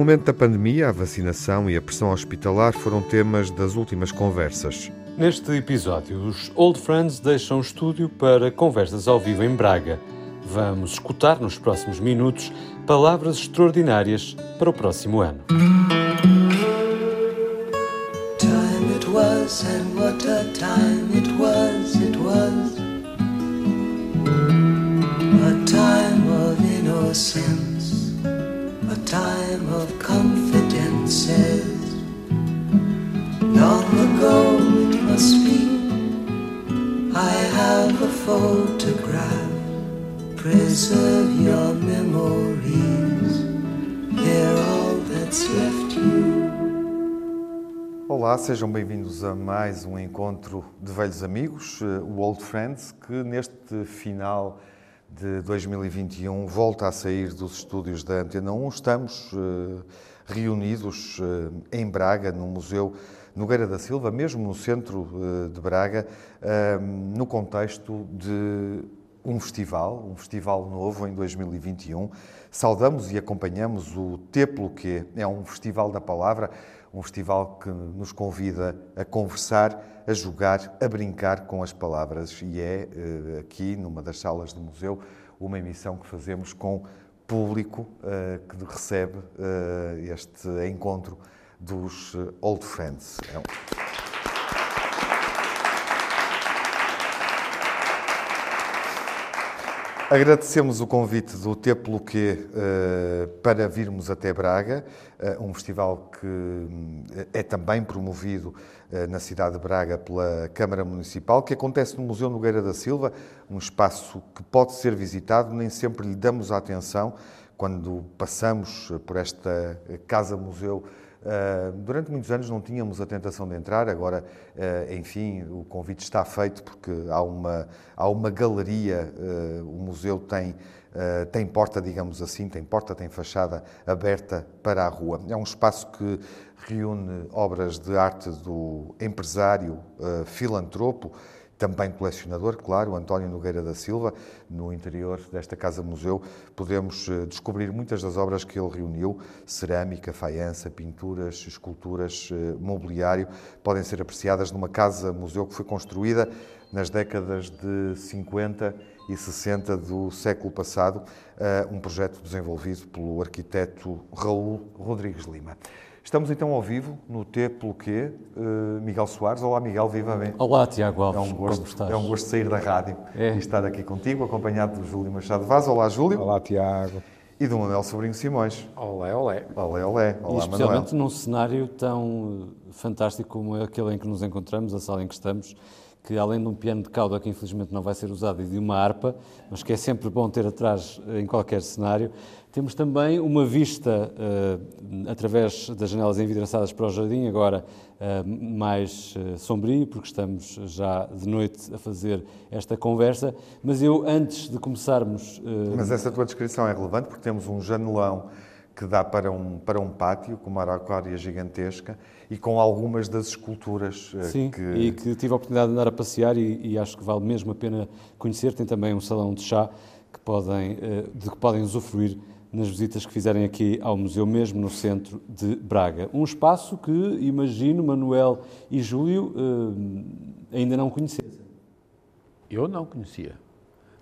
momento da pandemia, a vacinação e a pressão hospitalar foram temas das últimas conversas. Neste episódio, os Old Friends deixam o estúdio para conversas ao vivo em Braga. Vamos escutar nos próximos minutos palavras extraordinárias para o próximo ano. Time it was and what a time it was, it was A time of innocence, time of confidences. Long ago it must be I have a photograph. Preserve your memories. They're all that's left you. Olá, sejam bem-vindos a mais um encontro de velhos amigos, eh, o Old Friends, que neste final de 2021 volta a sair dos estúdios da Antena 1. Estamos uh, reunidos uh, em Braga, no Museu Nogueira da Silva, mesmo no centro uh, de Braga, no contexto de um festival, um festival novo em 2021. Saudamos e acompanhamos o Teplo, que é um festival da palavra, um festival que nos convida a conversar, a jogar, a brincar com as palavras. E é eh, aqui, numa das salas do museu, uma emissão que fazemos com público eh, que recebe eh, este encontro dos Old Friends. É um... Agradecemos o convite do Teplo Q uh, para virmos até Braga, uh, um festival que uh, é também promovido na cidade de Braga pela Câmara Municipal, que acontece no Museu Nogueira da Silva, um espaço que pode ser visitado, nem sempre lhe damos a atenção quando passamos por esta casa-museu Uh, durante muitos anos não tínhamos a tentação de entrar, agora, uh, enfim, o convite está feito porque há uma, há uma galeria, uh, o museu tem, tem porta, digamos assim, tem porta, tem fachada aberta para a rua. É um espaço que reúne obras de arte do empresário, filantropo, também colecionador, claro, António Nogueira da Silva. No interior desta casa-museu podemos eh, descobrir muitas das obras que ele reuniu: cerâmica, faiança, pinturas, esculturas, eh, mobiliário. Podem ser apreciadas numa casa-museu que foi construída nas décadas de 50 e 60 do século passado, eh, um projeto desenvolvido pelo arquiteto Raul Rodrigues Lima. Estamos então ao vivo no T pelo Q. Uh, Miguel Soares. Olá, Miguel, viva bem. Olá, Tiago Alves. É um gosto, como estás? É um gosto sair da rádio é. e estar aqui contigo, acompanhado do Júlio Machado Vaz. Olá, Júlio. Olá, Tiago. E do Manuel Sobrinho Simões. Olé, olé. Olé, olé. Olá, e especialmente Manuel. num cenário tão fantástico como aquele em que nos encontramos, a sala em que estamos, que além de um piano de cauda que infelizmente não vai ser usado e de uma harpa, mas que é sempre bom ter atrás em qualquer cenário, temos também uma vista uh, através das janelas envidraçadas para o jardim, agora uh, mais uh, sombrio, porque estamos já de noite a fazer esta conversa. Mas eu, antes de começarmos. Mas essa tua descrição é relevante, porque temos um janelão que dá para um, para um pátio, com uma araucária gigantesca e com algumas das esculturas Sim, que... e que tive a oportunidade de andar a passear e, e acho que vale mesmo a pena conhecer. Tem também um salão de chá que podem, de que podem usufruir nas visitas que fizerem aqui ao museu, mesmo no centro de Braga. Um espaço que, imagino, Manuel e Júlio eh, ainda não conheciam. Eu não conhecia.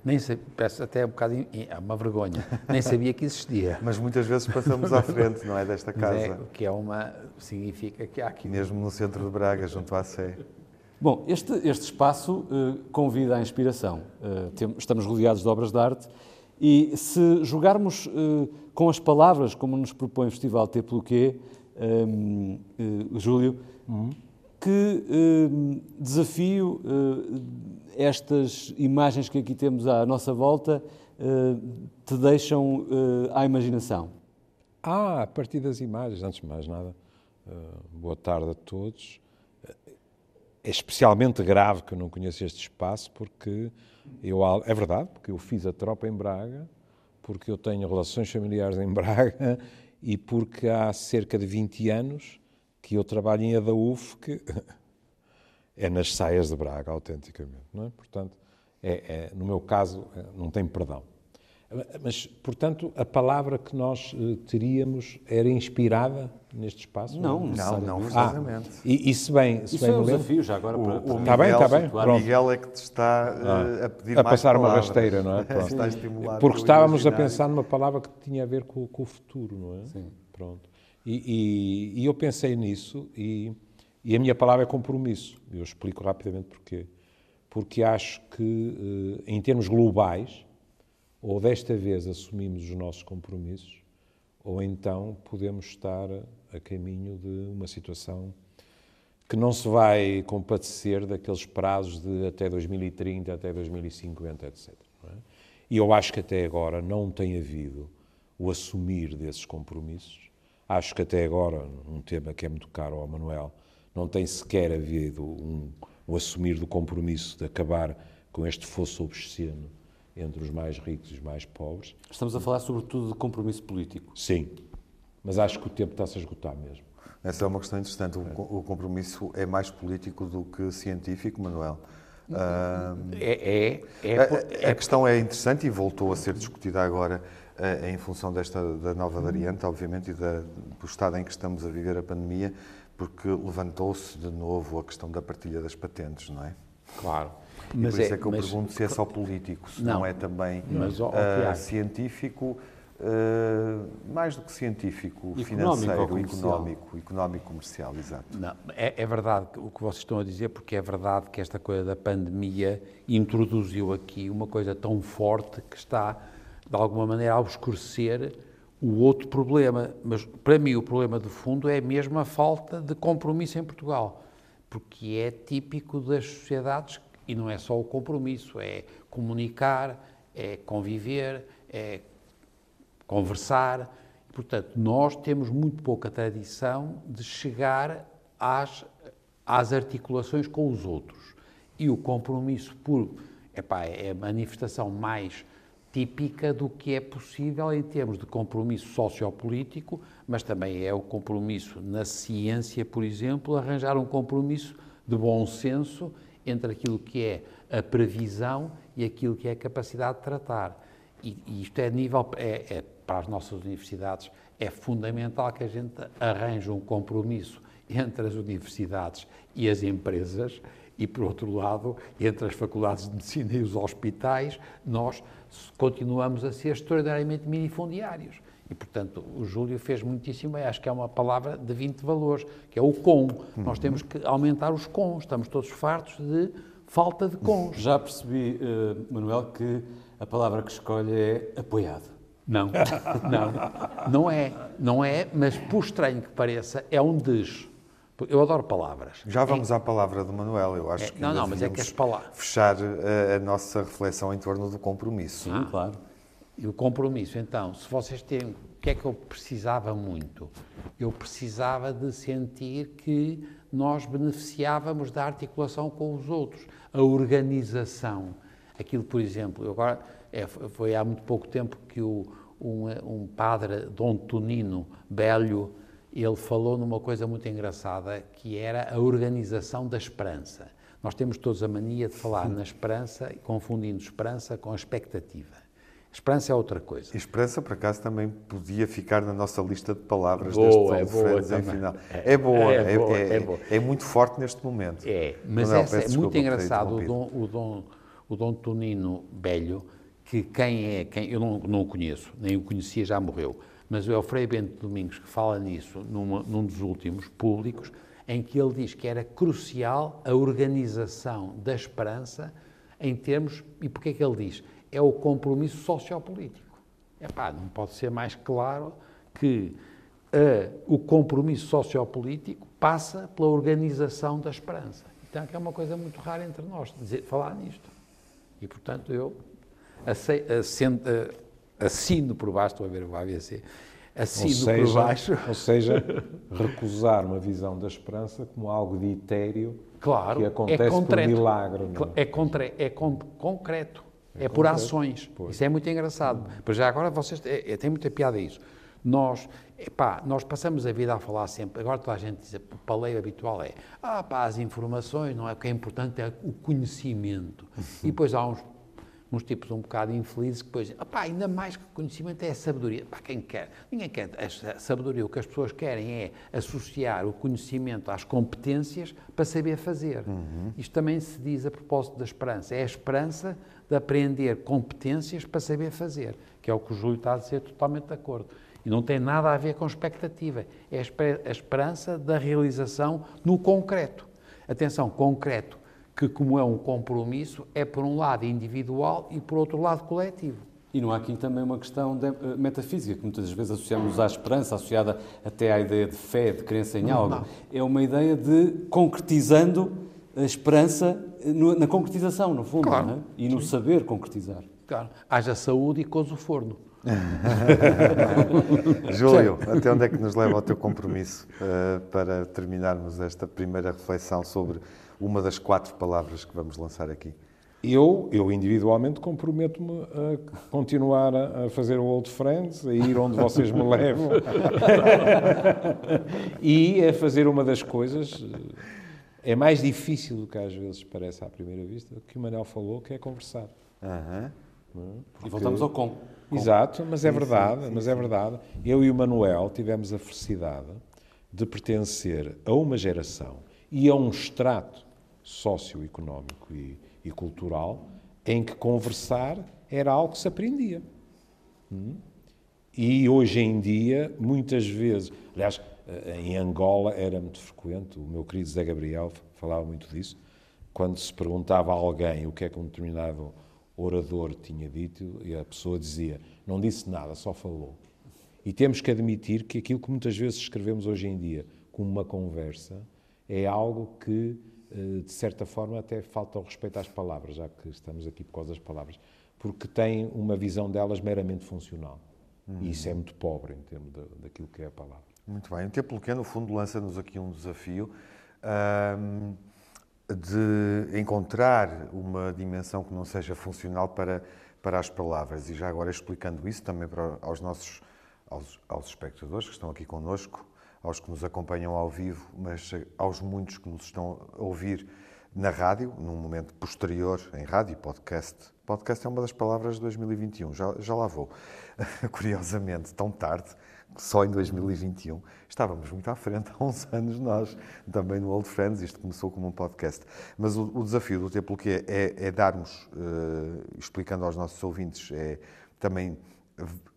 Nem sei, peço até um bocado é uma vergonha. Nem sabia que existia. Mas muitas vezes passamos à frente, não é, desta casa. É, o que é uma significa que há aqui mesmo no centro de Braga, junto à Sé. Bom, este, este espaço uh, convida à inspiração. Uh, tem, estamos rodeados de obras de arte e se jogarmos uh, com as palavras, como nos propõe o Festival T pelo Quê, um, uh, Júlio, uhum. Que uh, desafio estas imagens que aqui temos à nossa volta te deixam à imaginação? Ah, a partir das imagens, antes de mais nada, boa tarde a todos. É especialmente grave que eu não conheça este espaço, porque eu, é verdade, porque eu fiz a tropa em Braga, porque eu tenho relações familiares em Braga e porque há cerca de 20 anos que eu trabalho em Adaúf, que é nas saias de Braga, autenticamente. Não é? Portanto, é, é, no meu caso, é, não tem perdão. Mas, portanto, a palavra que nós uh, teríamos era inspirada neste espaço? Não, não, não, precisamente. Ah, e, e, se bem, se Isso bem é um desafio já agora. Para, o, o está bem, está bem. O Miguel é que te está uh, a pedir a mais passar palavras. uma rasteira, não é? está a estimular Porque estávamos a pensar numa palavra que tinha a ver com, com o futuro, não é? Sim. Pronto. E, e, e eu pensei nisso e, e a minha palavra é compromisso. Eu explico rapidamente porquê. Porque acho que, uh, em termos globais, ou desta vez assumimos os nossos compromissos, ou então podemos estar a caminho de uma situação que não se vai compadecer daqueles prazos de até 2030, até 2050, etc. É? E eu acho que até agora não tem havido o assumir desses compromissos. Acho que até agora, um tema que é muito caro ao Manuel, não tem sequer havido um, um assumir do compromisso de acabar com este fosso obsceno entre os mais ricos e os mais pobres. Estamos a falar sobretudo de compromisso político. Sim, mas acho que o tempo está-se a esgotar mesmo. Essa é uma questão interessante. O, compromisso é mais político do que científico, Manuel? é, é, é, a, a, questão é interessante e voltou a ser discutida agora em função desta da nova variante, obviamente, e da, do estado em que estamos a viver a pandemia, porque levantou-se de novo a questão da partilha das patentes, não é? Claro. E mas por isso é, é que eu mas, pergunto se é só político, se não, não é também mas, uh, científico, uh, mais do que científico, económico financeiro, económico, económico, comercial, exato. Não, é, é, verdade o que vocês estão a dizer, porque é verdade que esta coisa da pandemia introduziu aqui uma coisa tão forte que está, de alguma maneira, a obscurecer o outro problema. Mas, para mim, o problema de fundo é mesmo a falta de compromisso em Portugal, porque é típico das sociedades e não é só o compromisso, é comunicar, é conviver, é conversar. Portanto, nós temos muito pouca tradição de chegar às, às articulações com os outros. E o compromisso por, epá, é a manifestação mais típica do que é possível em termos de compromisso sociopolítico, mas também é o compromisso na ciência, por exemplo, arranjar um compromisso de bom senso entre aquilo que é a previsão e aquilo que é a capacidade de tratar. E, e isto é nível, é, é, para as nossas universidades, é fundamental que a gente arranje um compromisso entre as universidades e as empresas e, por outro lado, entre as faculdades de medicina e os hospitais, nós continuamos a ser extraordinariamente minifundiários. E, portanto, o Júlio fez muitíssimo bem. Acho que é uma palavra de 20 valores, que é o com. Uhum. Nós temos que aumentar os cons. Estamos todos fartos de falta de cons. Já percebi, uh, Manuel, que a palavra que escolhe é apoiado. Não, não, não é, não é, mas por estranho que pareça, é um des. Eu adoro palavras. Já vamos é, à palavra do Manuel, eu acho é, que Não, não, mas é que as palavras... fechar a, a, nossa reflexão em torno do compromisso. Sim, ah, claro. E o compromisso, então, se vocês têm. O que é que eu precisava muito? Eu precisava de sentir que nós beneficiávamos da articulação com os outros, a organização. Aquilo, por exemplo, agora é, foi há muito pouco tempo que o, um, um padre, Dom Tonino Bélio, ele falou numa coisa muito engraçada, que era a organização da esperança. Nós temos todos a mania de falar na esperança, confundindo esperança com expectativa. Esperança é outra coisa. Esperança, por acaso, também podia ficar na nossa lista de palavras boa, deste é boa em final. É, é, boa, é, é, boa, é, é, boa. é, muito forte neste momento. É, mas Manuel, essa, é muito engraçado o Dom, o, Dom, o Dom Tonino Belho, que quem é, quem, eu não, não o conheço, nem o conhecia, já morreu, mas é o Frei Bento Domingos que fala nisso numa, num dos últimos públicos, em que ele diz que era crucial a organização da esperança em termos, e porquê que ele diz? é o compromisso sociopolítico. Epá, não pode ser mais claro que uh, o compromisso sociopolítico passa pela organização da esperança. Então, é uma coisa muito rara entre nós, dizer, falar nisto. E, portanto, eu assino, assino por baixo, estou a ver o AVC, assino seja, por baixo... Ou seja, recusar uma visão da esperança como algo de etéreo claro, que acontece é por milagre. Não? É, contra, é con concreto. É, é por ações. Pois. Isso é muito engraçado. Mas já agora vocês. É, é, tem muita piada isso. Nós, epá, nós passamos a vida a falar sempre. Agora toda a gente diz, o paleio habitual é. Ah, pá, as informações, não é? O que é importante é o conhecimento. E depois há uns uns tipos um bocado infelizes que depois, opá, ainda mais que conhecimento é a sabedoria. Pá, quem quer? Ninguém quer. A sabedoria, o que as pessoas querem é associar o conhecimento às competências para saber fazer. Uhum. Isto também se diz a propósito da esperança. É a esperança de aprender competências para saber fazer, que é o que o Júlio está a dizer totalmente de acordo. E não tem nada a ver com expectativa. É a esperança da realização no concreto. Atenção, concreto que, como é um compromisso, é por um lado individual e por outro lado coletivo. E não há aqui também uma questão de, uh, metafísica, que muitas vezes associamos à esperança, associada até à ideia de fé, de crença em algo. Não. É uma ideia de concretizando a esperança eh, no, na concretização, no fundo, claro. é? e no Sim. saber concretizar. Claro. Haja saúde e coisa o forno. Júlio, até onde é que nos leva o teu compromisso uh, para terminarmos esta primeira reflexão sobre uma das quatro palavras que vamos lançar aqui? Eu, eu individualmente, comprometo-me a continuar a fazer o Old Friends, a ir onde vocês me levam e a fazer uma das coisas. É mais difícil do que às vezes parece à primeira vista, que o Manel falou, que é conversar. Uhum. Porque... E voltamos ao com. com. Exato, mas é verdade, sim, sim, mas é verdade. Eu e o Manuel tivemos a felicidade de pertencer a uma geração e a um extrato socioeconómico e, e cultural em que conversar era algo que se aprendia. Hum? E hoje em dia, muitas vezes, aliás, eh, em Angola era muito frequente, o meu querido Zé Gabriel falava muito disso, quando se perguntava a alguém o que é que um determinado orador tinha dito, e a pessoa dizia, não disse nada, só falou. E temos que admitir que aquilo que muitas vezes escrevemos hoje em dia como uma conversa é algo que de certa forma, até falta o respeito às palavras, já que estamos aqui por causa das palavras, porque tem uma visão delas meramente funcional. E isso é muito pobre em termos de, daquilo que é a palavra. Muito bem. O Tempo Pequeno, no fundo, lança-nos aqui um desafio de encontrar uma dimensão que não seja funcional para, para as palavras. E já agora explicando isso também para, aos nossos aos, aos espectadores que estão aqui connosco, aos que nos acompanham ao vivo, mas aos muitos que nos estão a ouvir na rádio, num momento posterior, em rádio, podcast. Podcast é uma das palavras de 2021, já, já lá vou. Curiosamente, tão tarde, só em 2021, estávamos muito à frente, há uns anos nós, também no Old Friends, isto começou como um podcast. Mas o, o desafio do Tempo que é, é, é darmos, uh, explicando aos nossos ouvintes, é também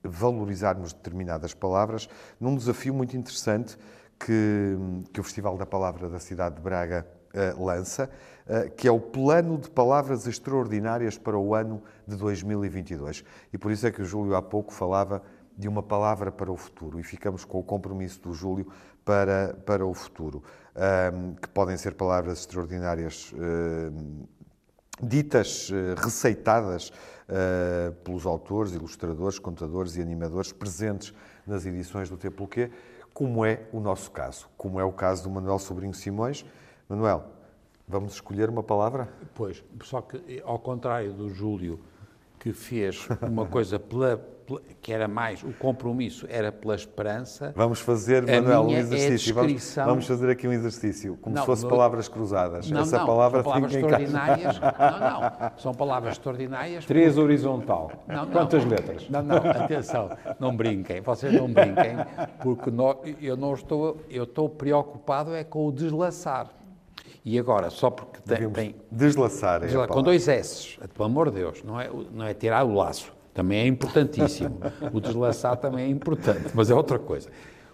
valorizarmos determinadas palavras, num desafio muito interessante que, que o Festival da Palavra da cidade de Braga uh, lança, uh, que é o Plano de Palavras Extraordinárias para o ano de 2022. E por isso é que o Júlio há pouco falava de uma palavra para o futuro e ficamos com o compromisso do Júlio para, para o futuro, um, que podem ser palavras extraordinárias uh, ditas, receitadas uh, pelos autores, ilustradores, contadores e animadores presentes nas edições do Templo-Quê, como é o nosso caso, como é o caso do Manuel Sobrinho Simões. Manuel, vamos escolher uma palavra? Pois, só que ao contrário do Júlio, que fez uma coisa pela, que era mais o compromisso era pela esperança. Vamos fazer, Manuel, um é exercício. É vamos, vamos, fazer aqui um exercício, como não, se fosse palavras cruzadas. Não, Essa não, palavra são palavras extraordinárias. não, não, são palavras extraordinárias. Três porque... horizontal. Não, não, Quantas letras? Não, não, atenção, não brinquem, vocês não brinquem, porque eu não estou, eu estou preocupado é com o deslaçar. E agora, só porque tem. tem deslaçar, é Com dois S, pelo amor de Deus, não é, não é tirar o laço. Também é importantíssimo. O deslaçar também é importante, mas é outra coisa.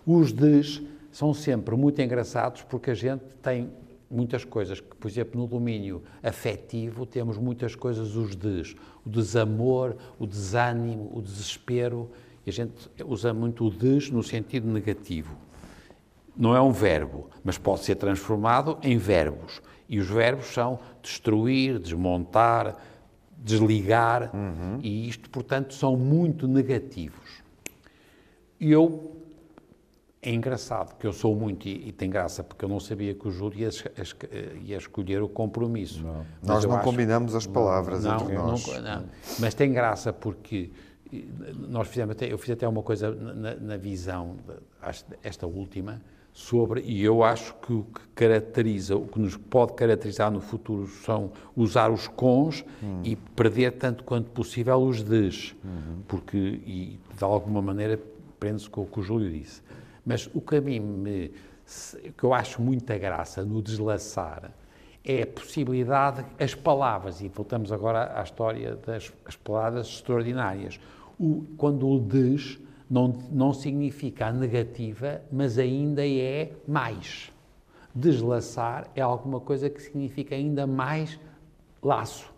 Os des são sempre muito engraçados porque a gente tem muitas coisas, que, por exemplo, no domínio afetivo temos muitas coisas os des, o desamor, o desânimo, o desespero, e a gente usa muito o des no sentido negativo. Não é um verbo, mas pode ser transformado em verbos. E os verbos são destruir, desmontar, desligar, uhum. e isto, portanto, são muito negativos. E eu, é engraçado, que eu sou muito, e, e, tem graça, porque eu não sabia que o Júlio ia, ia escolher o compromisso. Não. Nós não acho, combinamos as palavras não, entre nós. Não, não, mas tem graça porque nós fizemos até, eu fiz até uma coisa na, na visão, esta última, sobre, e eu acho que o que caracteriza, o que nos pode caracterizar no futuro são usar os cons e perder tanto quanto possível os des, uhum. porque, e de alguma maneira, prende-se com o que o Júlio disse. Mas o que a mim me, que eu acho muita graça no deslaçar é a possibilidade, as palavras, e voltamos agora à história das palavras extraordinárias, o, quando o des não, não significa a negativa, mas ainda é mais. Deslaçar é alguma coisa que significa ainda mais laço.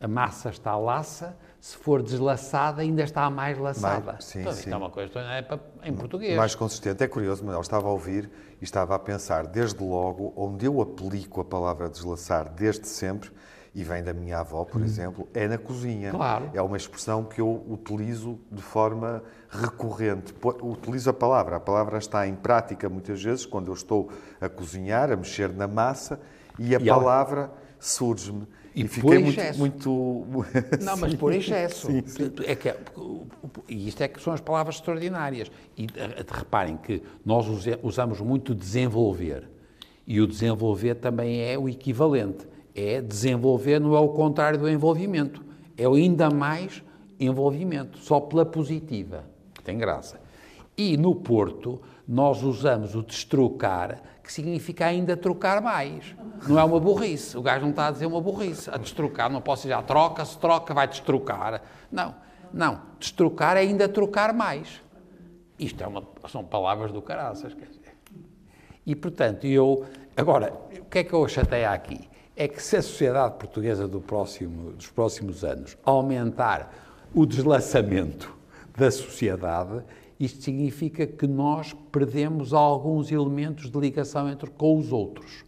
A massa está laça, se for deslaçada, ainda está mais laçada. Mais, sim, então, sim. é uma coisa é em português. Mais consistente. É curioso, mas eu estava a ouvir e estava a pensar, desde logo, onde eu aplico a palavra deslaçar desde sempre, e vem da minha avó, por hum. exemplo, é na cozinha. Claro. É uma expressão que eu utilizo de forma recorrente. Utilizo a palavra. A palavra está em prática muitas vezes quando eu estou a cozinhar, a mexer na massa, e a e palavra ela... surge-me. E, e fiquei muito, muito, Não, mas por excesso. Sim, sim. É que, e isto é que são as palavras extraordinárias. E eh, reparem que nós usamos muito desenvolver. E o desenvolver também é o equivalente é desenvolver, não é o contrário do envolvimento. É ainda mais envolvimento, só pela positiva, que tem graça. E no Porto, nós usamos o destrocar, que significa ainda trocar mais. Não é uma burrice. O gajo não está a dizer uma burrice. A destrocar, não posso dizer, ah, troca, se troca, vai destrocar. Não, não. Destrocar é ainda trocar mais. Isto é uma, são palavras do caraças. Quer dizer. E, portanto, eu. Agora, o que é que eu chatei aqui? É que se a sociedade portuguesa do próximo, dos próximos anos aumentar o deslaçamento da sociedade, isto significa que nós perdemos alguns elementos de ligação entre com os outros,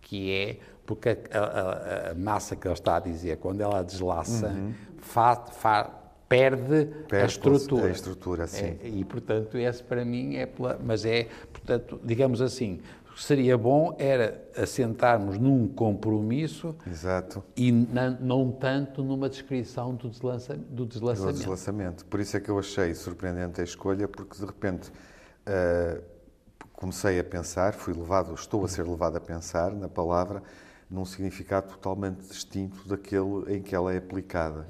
que é porque a, a, a massa que ele está a dizer, quando ela deslaça, uhum. fa, fa, perde, perde, a estrutura. A estrutura, sim. É, e, portanto, esse para mim é pela, mas é, portanto, digamos assim, que seria bom era assentarmos num compromisso Exato. e não, não tanto numa descrição do, deslança, do deslaçamento. Do deslaçamento. Por isso é que eu achei surpreendente a escolha, porque de repente uh, comecei a pensar, fui levado, estou a ser levado a pensar na palavra num significado totalmente distinto daquele em que ela é aplicada.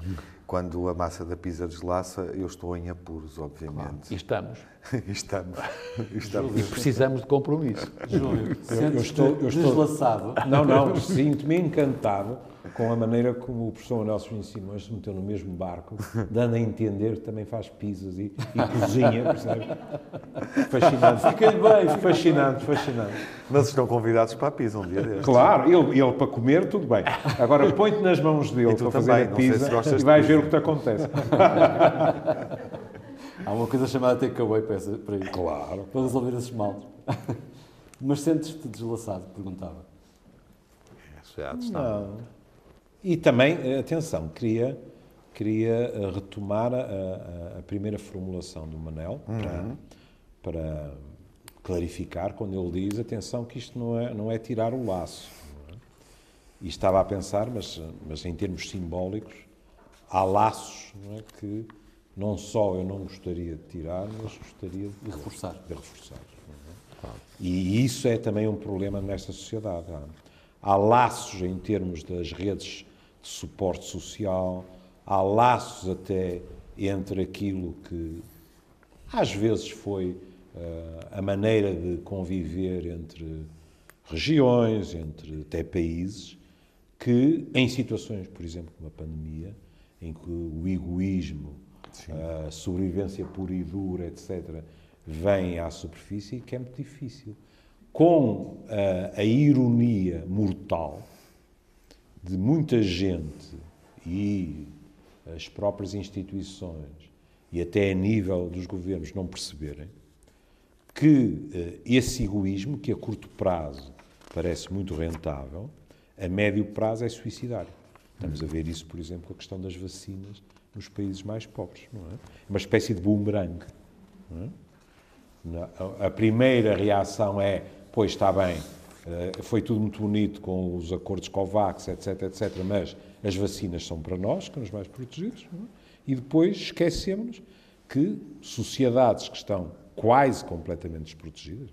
Quando a massa da pizza deslaça, eu estou em apuros, obviamente. Claro. E estamos. estamos. estamos. E precisamos de compromisso. Júlio, eu, eu estou, eu estou deslaçado. Não, não, sinto-me encantado com a maneira como o professor Nelson Simões se meteu no mesmo barco, dando a entender que também faz pizzas e, e cozinha, percebe? Fascinante. Fiquei bem, fascinante, fascinante. Mas estão convidados para a pizza um dia destes. Claro, ele, ele para comer, tudo bem. Agora põe-te nas mãos dele para fazer a pizza se e vais ver o que te acontece. Há uma coisa chamada takeaway para, para isso. Claro. Para resolver esses males. Mas sentes-te deslaçado? Perguntava. Não. E também, eh, atenção, queria, queria eh, retomar a, a, primeira formulação do Manel uhum. para, para clarificar quando ele diz, atenção, que isto não é, não é tirar o laço. É? E estava a pensar, mas, mas em termos simbólicos, há laços não é, que não só eu não gostaria de tirar, mas gostaria de, de reforçar. De reforçar é? E isso é também um problema nesta sociedade. Há, há laços em termos das redes de suporte social, há laços até entre aquilo que às vezes foi uh, a maneira de conviver entre regiões, entre até países, que em situações, por exemplo, como a pandemia, em que o egoísmo, a sobrevivência pura e dura, etc., vem à superfície, que é muito difícil. Com uh, a ironia mortal de muita gente e as próprias instituições e até a nível dos governos não perceberem que uh, esse egoísmo, que a curto prazo parece muito rentável, a médio prazo é suicidário. Estamos a ver isso, por exemplo, com a questão das vacinas nos países mais pobres. Não é? Uma espécie de boomerang. É? A primeira reação é, pois está bem, eh, foi tudo muito bonito com os acordos COVAX, etc, etc, mas as vacinas são para nós, que somos mais protegidos, é? e depois esquecemos que sociedades que estão quase completamente desprotegidas,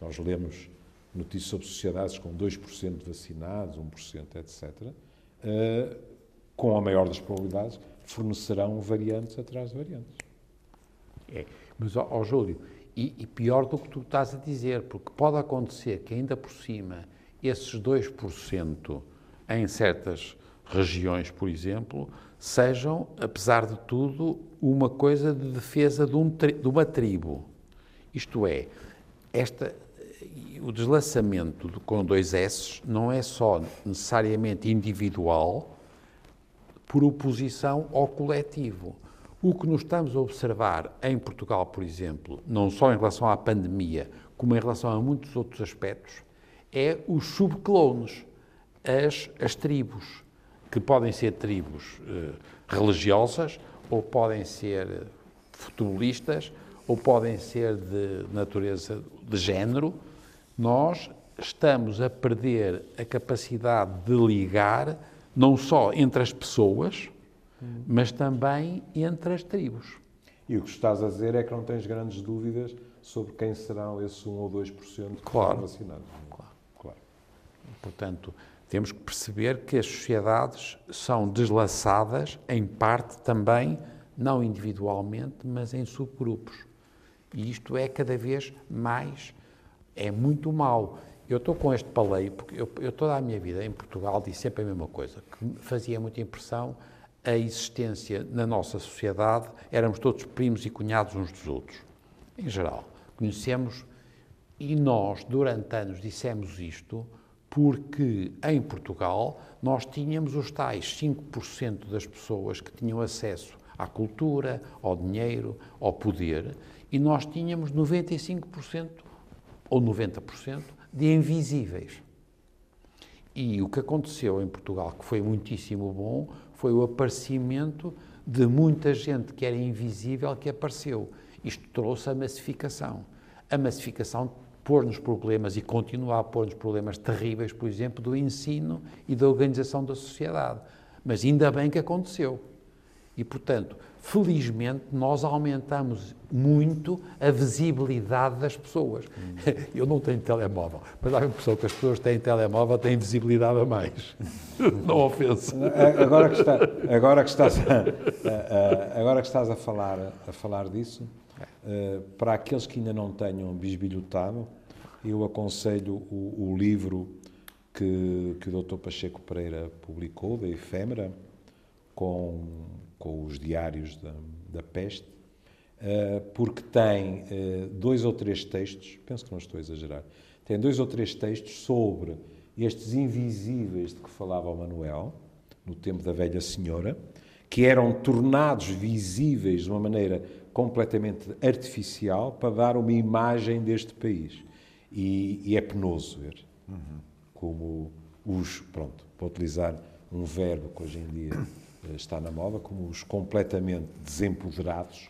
Nós lemos notícias sobre sociedades com 2% vacinados, 1%, etc., uh, com a maior das probabilidades, fornecerão variantes atrás de variantes. É, mas, ó, ó Júlio, e, e, pior do que tu estás a dizer, porque pode acontecer que ainda por cima esses 2% em certas regiões, por exemplo, sejam, apesar de tudo, uma coisa de defesa de, um, de uma tribo. Isto é, esta, o deslaçamento com dois S não é só necessariamente individual por oposição ao coletivo. O que nos estamos a observar em Portugal, por exemplo, não só em relação à pandemia, como em relação a muitos outros aspectos, é os subclones, as, as tribos, que podem ser tribos eh, religiosas, ou podem ser futebolistas, ou podem ser de natureza de género, nós estamos a perder a capacidade de ligar não só entre as pessoas, mas também entre as tribos. E o que estás a dizer é que não tens grandes dúvidas sobre quem serão esses 1 ou 2% que claro. vacinados. Claro. claro. Portanto, temos que perceber que as sociedades são deslaçadas, em parte também, não individualmente, mas em subgrupos. E isto é cada vez mais, é muito mau. Eu estou com este paleio, porque eu, eu, toda a minha vida em Portugal disse sempre a mesma coisa, que fazia muita impressão a existência na nossa sociedade, éramos todos primos e cunhados uns dos outros, em geral. Conhecemos, e nós, durante anos, dissemos isto, porque em Portugal nós tínhamos os tais 5% das pessoas que tinham acesso à cultura, ao dinheiro, ao poder, e nós tínhamos 95% ou 90% de invisíveis. E o que aconteceu em Portugal, que foi muitíssimo bom, foi o aparecimento de muita gente que era invisível que apareceu. Isto trouxe a massificação. A massificação pôr-nos problemas e continua a pôr-nos problemas terríveis, por exemplo, do ensino e da organização da sociedade. Mas ainda bem que aconteceu. E, portanto, felizmente, nós aumentamos muito a visibilidade das pessoas. Hum. Eu não tenho telemóvel, mas dá a impressão que as pessoas têm telemóvel têm visibilidade a mais. Não ofensa. Agora que, está, agora que, estás, a, agora que estás a, falar, a falar disso, eh, para aqueles que ainda não tenham bisbilhotado, eu aconselho o, o livro que, que o Dr. Pacheco Pereira publicou, da Efêmera, com com os diários da, da peste, uh, porque tem uh, dois ou três textos, penso que não estou a exagerar, tem dois ou três textos sobre estes invisíveis de que falava o Manuel, no tempo da velha senhora, que eram tornados visíveis de uma maneira completamente artificial para dar uma imagem deste país. E, e é penoso ver uhum. como os, pronto, para utilizar um verbo que hoje em dia eh, está na moda, como os completamente desempoderados,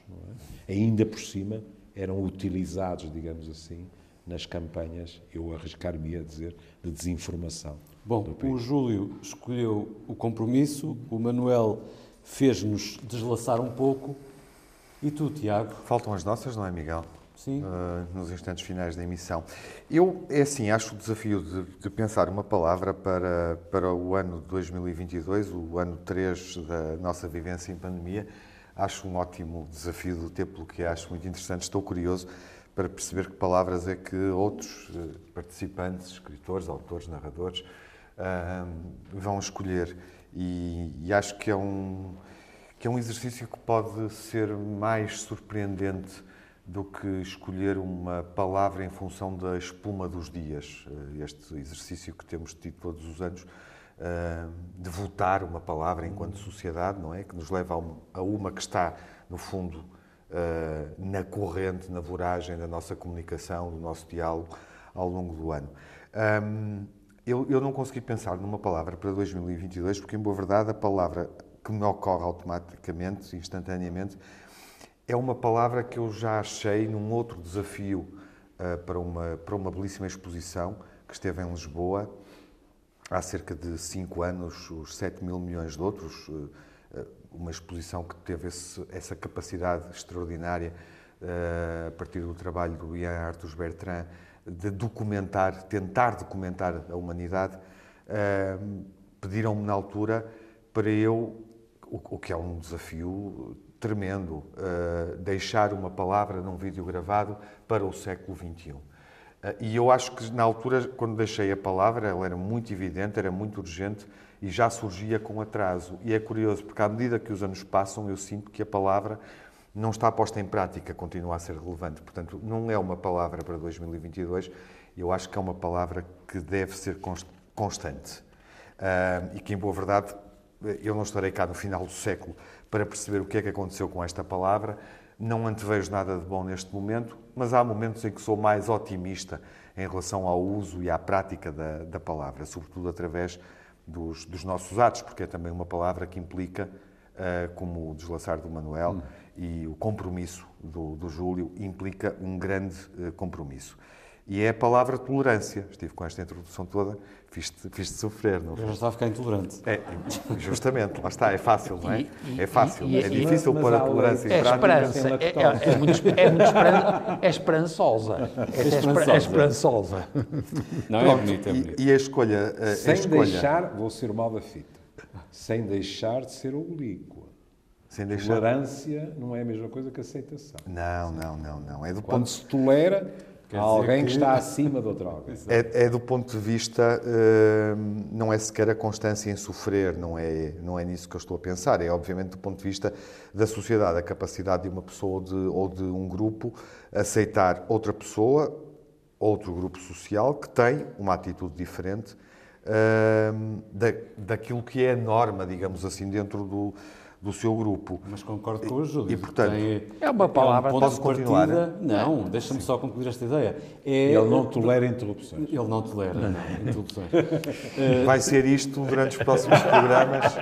é? ainda por cima eram utilizados, digamos assim, nas campanhas, eu arriscar-me a dizer, de desinformação. Bom, o Júlio escolheu o compromisso, o Manuel fez-nos deslaçar um pouco. E tu, Tiago? Faltam as nossas, não é, Miguel? Uh, nos instantes finais da emissão. Eu, é assim, acho o desafio de, de, pensar uma palavra para, para o ano de 2022, o ano 3 da nossa vivência em pandemia. Acho um ótimo desafio do tempo que acho muito interessante. Estou curioso para perceber que palavras é que outros uh, participantes, escritores, autores, narradores, uh, vão escolher. E, e acho que é, um, que é um exercício que pode ser mais surpreendente do que escolher uma palavra em função da espuma dos dias. Eh, este exercício que temos tido todos os anos eh, de votar uma palavra enquanto sociedade, não é? Que nos leva a uma que está, no fundo, eh, na corrente, na voragem da nossa comunicação, do nosso diálogo ao longo do ano. Eu, eu não consegui pensar numa palavra para 2022, porque, em boa verdade, a palavra que me ocorre automaticamente, instantaneamente, é uma palavra que eu já achei num outro desafio uh, para, uma, para uma belíssima exposição que esteve em Lisboa há cerca de cinco anos, os 7 mil milhões de outros, uh, uma exposição que teve esse, essa capacidade extraordinária uh, a partir do trabalho do Ian Arthur Bertrand de documentar, tentar documentar a humanidade, pediram-me na altura para eu, o que é um desafio tremendo, deixar uma palavra num vídeo gravado para o século XXI. E eu acho que na altura, quando deixei a palavra, ela era muito evidente, era muito urgente e já surgia com atraso. E é curioso, porque à medida que os anos passam, eu sinto que a palavra não está posta em prática, continua a ser relevante. Portanto, não é uma palavra para 2022, eu acho que é uma palavra que deve ser constante. Uh, e que, em boa verdade, eu não estarei cá no final do século para perceber o que é que aconteceu com esta palavra. Não antevejo nada de bom neste momento, mas há momentos em que sou mais otimista em relação ao uso e à prática da, da palavra, sobretudo através dos, dos, nossos atos, porque é também uma palavra que implica, uh, como o deslaçar do Manuel hum. e o compromisso do, do Júlio, implica um grande uh, compromisso. E é a palavra tolerância. Estive com esta introdução toda, fiz-te fiz sofrer. Não Eu já estava a ficar intolerante. É, justamente, lá está, é fácil, não é? É fácil. E, e, é difícil pôr a tolerância é em prática. Esperança, é, é, é, muito, é, muito esperan, é esperançosa. É, esperançosa. É esperançosa. Não, Pronto, é bonito, é bonito. E, e a escolha... A, Sem escolha... deixar, vou ser o mal da fita, sem deixar de ser oblíqua. Sem deixar... Tolerância não é a mesma coisa que aceitação. Não, não, não, não. É do Quando ponto... se tolera Há alguém que... que... está acima de outra alguém. É, é, do ponto de vista, uh, não é sequer a constância em sofrer, não é, não é nisso que eu estou a pensar, é obviamente do ponto de vista da sociedade, a capacidade de uma pessoa de, ou de um grupo aceitar outra pessoa, outro grupo social que tem uma atitude diferente uh, da, daquilo que é a norma, digamos assim, dentro do, do seu grupo. Mas concordo com o Júlio. E, portanto, tem, é uma palavra... É um posso continuar? Partida, não, deixa-me só concluir esta ideia. É, ele não tolera interrupções. Ele não tolera não, interrupções. Vai ser isto durante os próximos programas.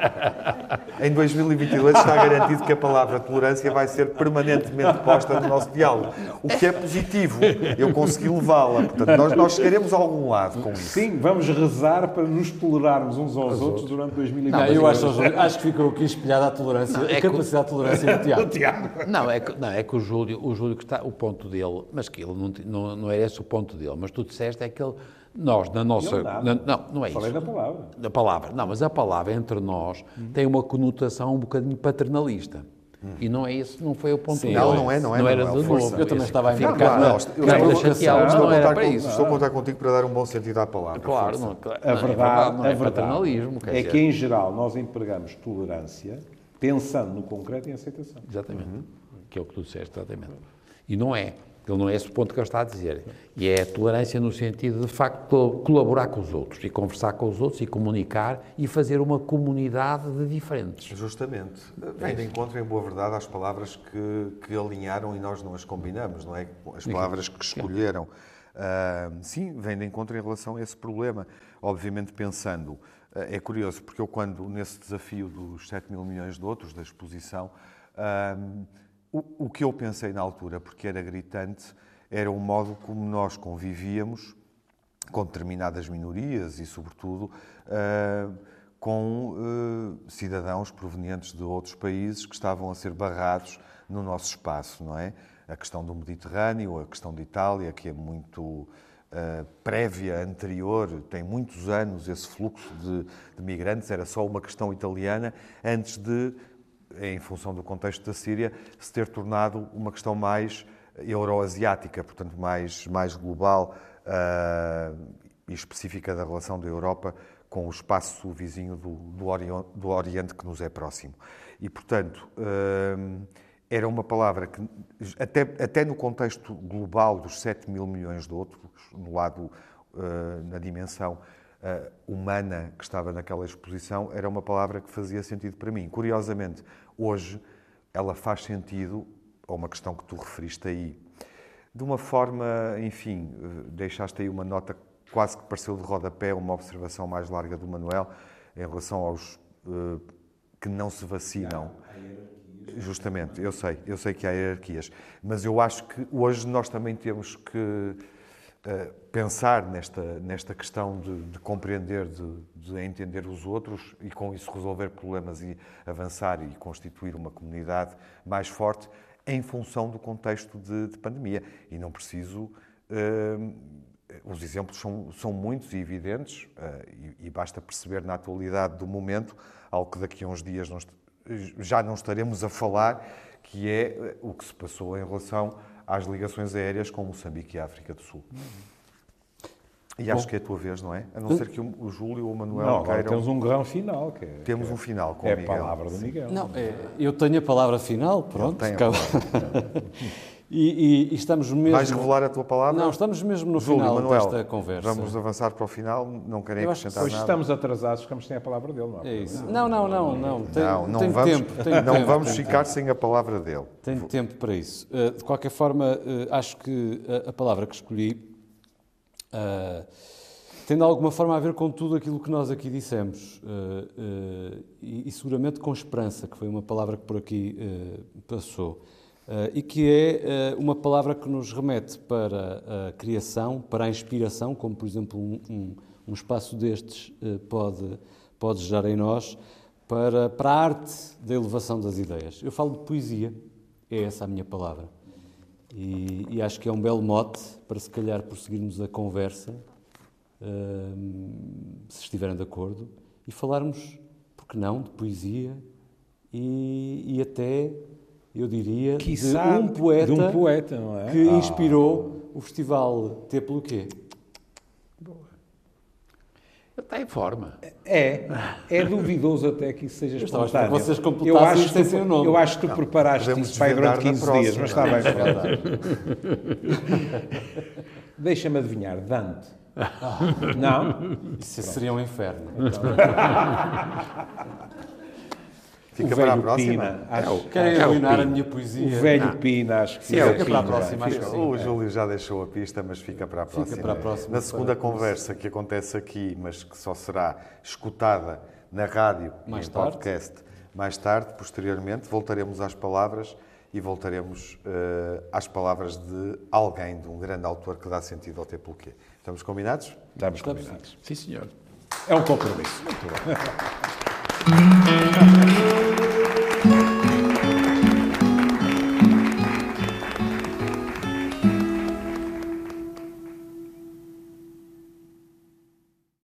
Em 2022 está garantido que a palavra tolerância vai ser permanentemente posta no nosso diálogo. O que é positivo. Eu consegui levá-la. Portanto, nós, nós chegaremos a algum lado com isso. Sim, vamos rezar para nos tolerarmos uns aos outros, outros, durante 2022. Não, eu acho, acho que ficou aqui espelhado a tolerância, não, é a capacidade de tolerância do Tiago. Tiago. Não, é que, não, é que o Júlio, o Júlio que está, o ponto dele, mas que ele não, não, não é esse o ponto dele, mas tu disseste é que ele, nós, na nossa... Na, não, não é Falei isso. da palavra. Da palavra. Não, mas a palavra entre nós hum. tem uma conotação um bocadinho paternalista. Hum. E não é esse, não foi o ponto Sim, Não, não é, não é. Não, era não é de novo. Eu também estava a embarcar. Não, não, não, estou, estou, a contar estou a contar contigo para dar um bom sentido à palavra. Claro, não, claro, a verdade, não é, a paternalismo. é que, em geral, nós empregamos tolerância pensando no concreto e em aceitação. Exatamente. Uhum. Que é o que tu disseste, exatamente. E não é. Ele não é esse ponto que ele está a dizer. E é a tolerância no sentido de, de facto, colaborar com os outros e conversar com os outros e comunicar e fazer uma comunidade de diferentes. Justamente. Vem de encontro, em boa verdade, às palavras que, que alinharam e nós não as combinamos, não é? As palavras que escolheram. Uh, sim, vem de encontro em relação a esse problema. Obviamente pensando é curioso, porque eu, quando, nesse desafio dos 7 mil milhões de outros, da exposição, um, o, o, que eu pensei na altura, porque era gritante, era o modo como nós convivíamos com determinadas minorias e, sobretudo, uh, com uh, cidadãos provenientes de outros países que estavam a ser barrados no nosso espaço, não é? A questão do Mediterrâneo, a questão de Itália, que é muito uh, prévia, anterior, tem muitos anos, esse fluxo de, de migrantes, era só uma questão italiana, antes de, em função do contexto da Síria, se ter tornado uma questão mais euroasiática, portanto mais, mais global uh, e específica da relação da Europa com o espaço vizinho do, do, Oriente, do Oriente que nos é próximo. E, portanto, uh, era uma palavra que, até, até no contexto global dos 7 mil milhões de outros, no lado, uh, na dimensão uh, humana que estava naquela exposição, era uma palavra que fazia sentido para mim. Curiosamente, hoje ela faz sentido a uma questão que tu referiste aí. De uma forma, enfim, uh, deixaste aí uma nota quase que pareceu de rodapé, uma observação mais larga do Manuel em relação aos que não se vacinam. Justamente, eu sei, eu sei que há hierarquias, mas eu acho que hoje nós também temos que uh, pensar nesta, nesta questão de, de compreender, de, de, entender os outros e com isso resolver problemas e avançar e constituir uma comunidade mais forte em função do contexto de, de pandemia. E não preciso uh, os exemplos são, são muitos e evidentes e, e, basta perceber na atualidade do momento, algo que daqui a uns dias não, já não estaremos a falar, que é o que se passou em relação às ligações aéreas com Moçambique e a África do Sul. E acho Bom. que é a tua vez, não é? A não ser que o Júlio ou o Manuel não, queiram... temos um grão final. Que é, temos que um final com é o Miguel. É a palavra do Miguel. Não, é, eu tenho a palavra final, pronto. Ele tem a e, e, e, estamos mesmo... Vais revelar a tua palavra? Não, estamos mesmo no Júlio, final Manuel, desta conversa. Vamos avançar para o final, não querem acrescentar hoje nada. estamos atrasados, ficamos sem a palavra dele, não é? é isso. Não, não, não, não. Tem, não, não tem vamos, tempo. Tem não tempo, vamos tem ficar tempo. sem a palavra dele. Tenho tempo para isso. Uh, de qualquer forma, uh, acho que a, a, palavra que escolhi... Uh, tem de alguma forma a ver com tudo aquilo que nós aqui dissemos uh, uh, e, e, seguramente com esperança, que foi uma palavra que por aqui uh, passou, e que é uma palavra que nos remete para a criação, para a inspiração, como por exemplo um, um, um espaço destes pode, pode gerar em nós, para, para a arte da elevação das ideias. Eu falo de poesia, é essa a minha palavra. E, e acho que é um belo mote para se calhar prosseguirmos a conversa se estiverem de acordo, e falarmos, porque não, de poesia e, e até, eu diria, Quiçá, de um poeta, de um poeta é? que ah. inspirou o festival T pelo quê? Ele está em forma. É, é duvidoso até que isso seja espontâneo. vocês eu acho que tu, nome. Eu acho que tu preparaste Podemos isso para durante 15 próxima, dias, mas está bem. Deixa-me adivinhar, Dante. Não? Isso seria um inferno. Então. Fica o para a próxima. Pina, acho, Querem é arruinar a minha poesia? O velho Pina, acho que Sim, fica para a próxima. Que sim. O Júlio já deixou a pista, mas fica para a próxima. Fica para a próxima. Na segunda conversa que acontece aqui, mas que só será escutada na rádio mais e em tarde. podcast mais tarde, posteriormente, voltaremos às palavras e voltaremos uh, às palavras de alguém, de um grande autor que dá sentido ao tempo quê. Estamos combinados? Estamos combinados. Sim, senhor. É um compromisso. Muito bem.